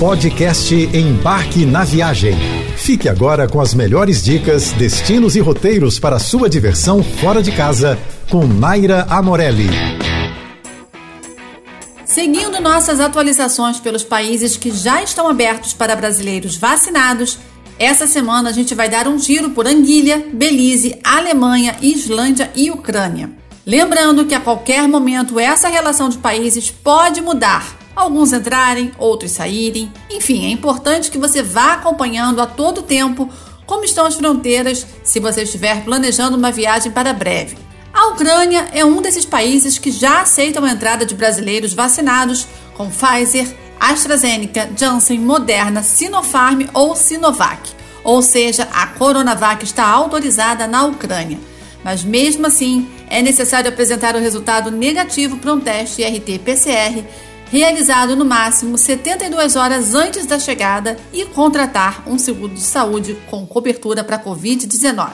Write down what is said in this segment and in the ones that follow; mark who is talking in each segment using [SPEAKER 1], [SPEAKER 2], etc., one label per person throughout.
[SPEAKER 1] Podcast Embarque na Viagem. Fique agora com as melhores dicas, destinos e roteiros para sua diversão fora de casa com Naira Amorelli.
[SPEAKER 2] Seguindo nossas atualizações pelos países que já estão abertos para brasileiros vacinados, essa semana a gente vai dar um giro por Anguilha, Belize, Alemanha, Islândia e Ucrânia. Lembrando que a qualquer momento essa relação de países pode mudar. Alguns entrarem, outros saírem. Enfim, é importante que você vá acompanhando a todo tempo como estão as fronteiras se você estiver planejando uma viagem para breve. A Ucrânia é um desses países que já aceitam a entrada de brasileiros vacinados com Pfizer, AstraZeneca, Janssen, Moderna, Sinopharm ou Sinovac. Ou seja, a Coronavac está autorizada na Ucrânia. Mas mesmo assim, é necessário apresentar o resultado negativo para um teste RT-PCR realizado no máximo 72 horas antes da chegada e contratar um seguro de saúde com cobertura para Covid-19.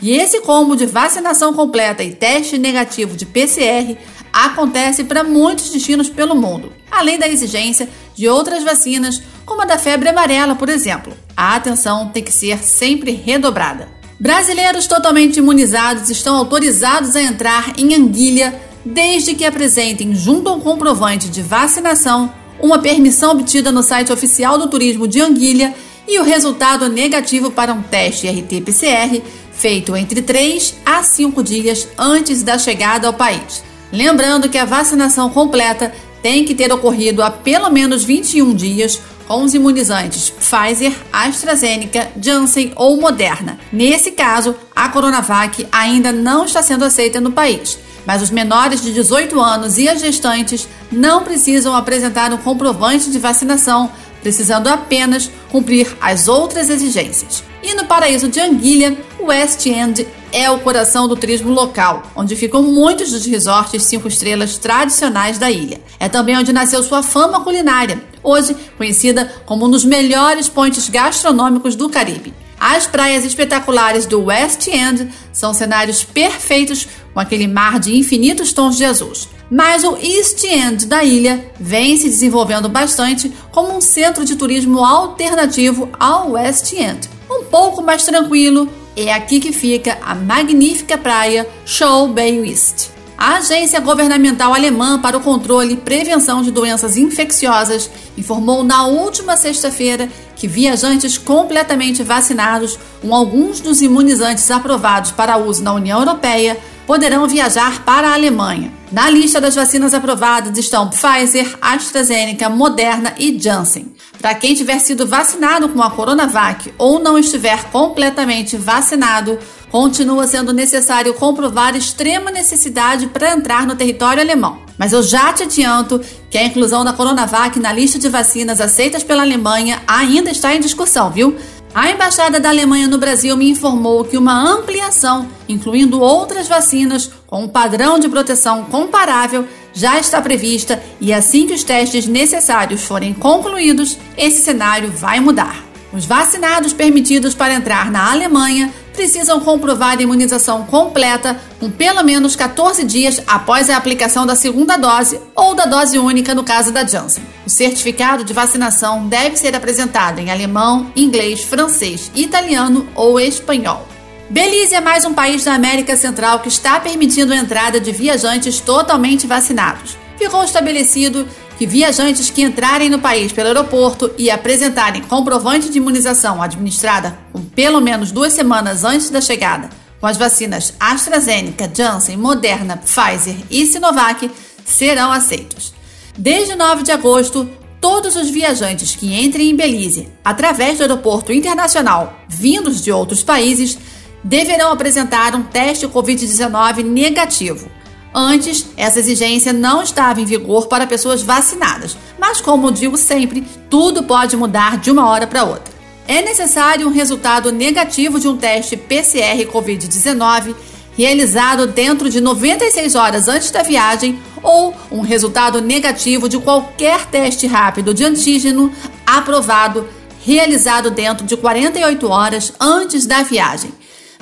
[SPEAKER 2] E esse combo de vacinação completa e teste negativo de PCR acontece para muitos destinos pelo mundo, além da exigência de outras vacinas, como a da febre amarela, por exemplo. A atenção tem que ser sempre redobrada. Brasileiros totalmente imunizados estão autorizados a entrar em Anguilha desde que apresentem, junto ao comprovante de vacinação, uma permissão obtida no site oficial do turismo de Anguilha e o resultado negativo para um teste RT-PCR feito entre 3 a 5 dias antes da chegada ao país. Lembrando que a vacinação completa tem que ter ocorrido há pelo menos 21 dias com os imunizantes Pfizer, AstraZeneca, Janssen ou Moderna. Nesse caso, a Coronavac ainda não está sendo aceita no país, mas os menores de 18 anos e as gestantes não precisam apresentar um comprovante de vacinação, precisando apenas cumprir as outras exigências. E no paraíso de Anguilha, o West End é o coração do turismo local, onde ficam muitos dos resorts cinco estrelas tradicionais da ilha. É também onde nasceu sua fama culinária, hoje conhecida como um dos melhores pontos gastronômicos do Caribe. As praias espetaculares do West End são cenários perfeitos com aquele mar de infinitos tons de azul. Mas o East End da ilha vem se desenvolvendo bastante como um centro de turismo alternativo ao West End. Um pouco mais tranquilo, é aqui que fica a magnífica praia Shoal Bay West. A Agência Governamental Alemã para o Controle e Prevenção de Doenças Infecciosas informou na última sexta-feira que viajantes completamente vacinados com alguns dos imunizantes aprovados para uso na União Europeia poderão viajar para a Alemanha. Na lista das vacinas aprovadas estão Pfizer, AstraZeneca, Moderna e Janssen. Para quem tiver sido vacinado com a Coronavac ou não estiver completamente vacinado, continua sendo necessário comprovar extrema necessidade para entrar no território alemão. Mas eu já te adianto que a inclusão da Coronavac na lista de vacinas aceitas pela Alemanha ainda está em discussão, viu? A Embaixada da Alemanha no Brasil me informou que uma ampliação, incluindo outras vacinas com um padrão de proteção comparável, já está prevista e assim que os testes necessários forem concluídos, esse cenário vai mudar. Os vacinados permitidos para entrar na Alemanha precisam comprovar a imunização completa com pelo menos 14 dias após a aplicação da segunda dose ou da dose única no caso da Janssen. O certificado de vacinação deve ser apresentado em alemão, inglês, francês, italiano ou espanhol. Belize é mais um país da América Central que está permitindo a entrada de viajantes totalmente vacinados. Ficou estabelecido que viajantes que entrarem no país pelo aeroporto e apresentarem comprovante de imunização administrada com pelo menos duas semanas antes da chegada, com as vacinas AstraZeneca, Janssen, Moderna, Pfizer e Sinovac, serão aceitos. Desde 9 de agosto, todos os viajantes que entrem em Belize através do aeroporto internacional vindos de outros países deverão apresentar um teste Covid-19 negativo Antes, essa exigência não estava em vigor para pessoas vacinadas, mas como digo sempre, tudo pode mudar de uma hora para outra. É necessário um resultado negativo de um teste PCR Covid-19 realizado dentro de 96 horas antes da viagem ou um resultado negativo de qualquer teste rápido de antígeno aprovado realizado dentro de 48 horas antes da viagem.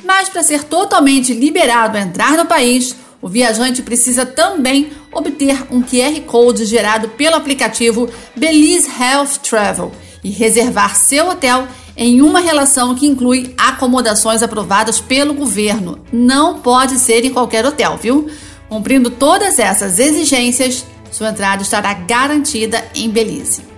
[SPEAKER 2] Mas para ser totalmente liberado a entrar no país, o viajante precisa também obter um QR Code gerado pelo aplicativo Belize Health Travel e reservar seu hotel em uma relação que inclui acomodações aprovadas pelo governo. Não pode ser em qualquer hotel, viu? Cumprindo todas essas exigências, sua entrada estará garantida em Belize.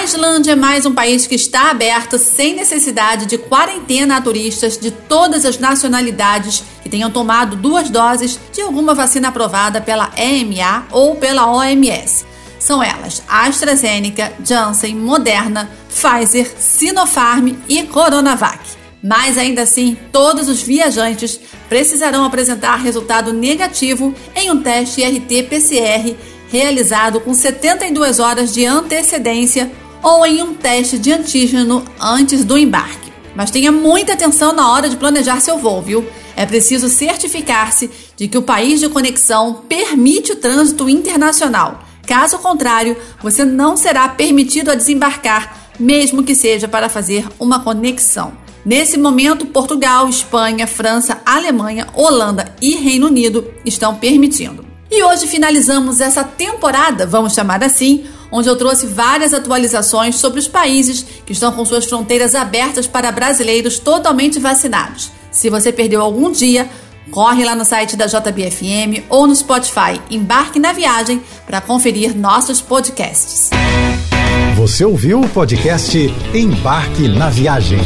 [SPEAKER 2] A Islândia é mais um país que está aberto sem necessidade de quarentena a turistas de todas as nacionalidades que tenham tomado duas doses de alguma vacina aprovada pela EMA ou pela OMS. São elas AstraZeneca, Janssen, Moderna, Pfizer, Sinopharm e Coronavac. Mas ainda assim, todos os viajantes precisarão apresentar resultado negativo em um teste RT-PCR realizado com 72 horas de antecedência ou em um teste de antígeno antes do embarque. Mas tenha muita atenção na hora de planejar seu voo, viu? É preciso certificar-se de que o país de conexão permite o trânsito internacional. Caso contrário, você não será permitido a desembarcar, mesmo que seja para fazer uma conexão. Nesse momento, Portugal, Espanha, França, Alemanha, Holanda e Reino Unido estão permitindo. E hoje finalizamos essa temporada, vamos chamar assim, onde eu trouxe várias atualizações sobre os países que estão com suas fronteiras abertas para brasileiros totalmente vacinados. Se você perdeu algum dia, corre lá no site da JBFM ou no Spotify, embarque na viagem para conferir nossos podcasts.
[SPEAKER 1] Você ouviu o podcast Embarque na Viagem.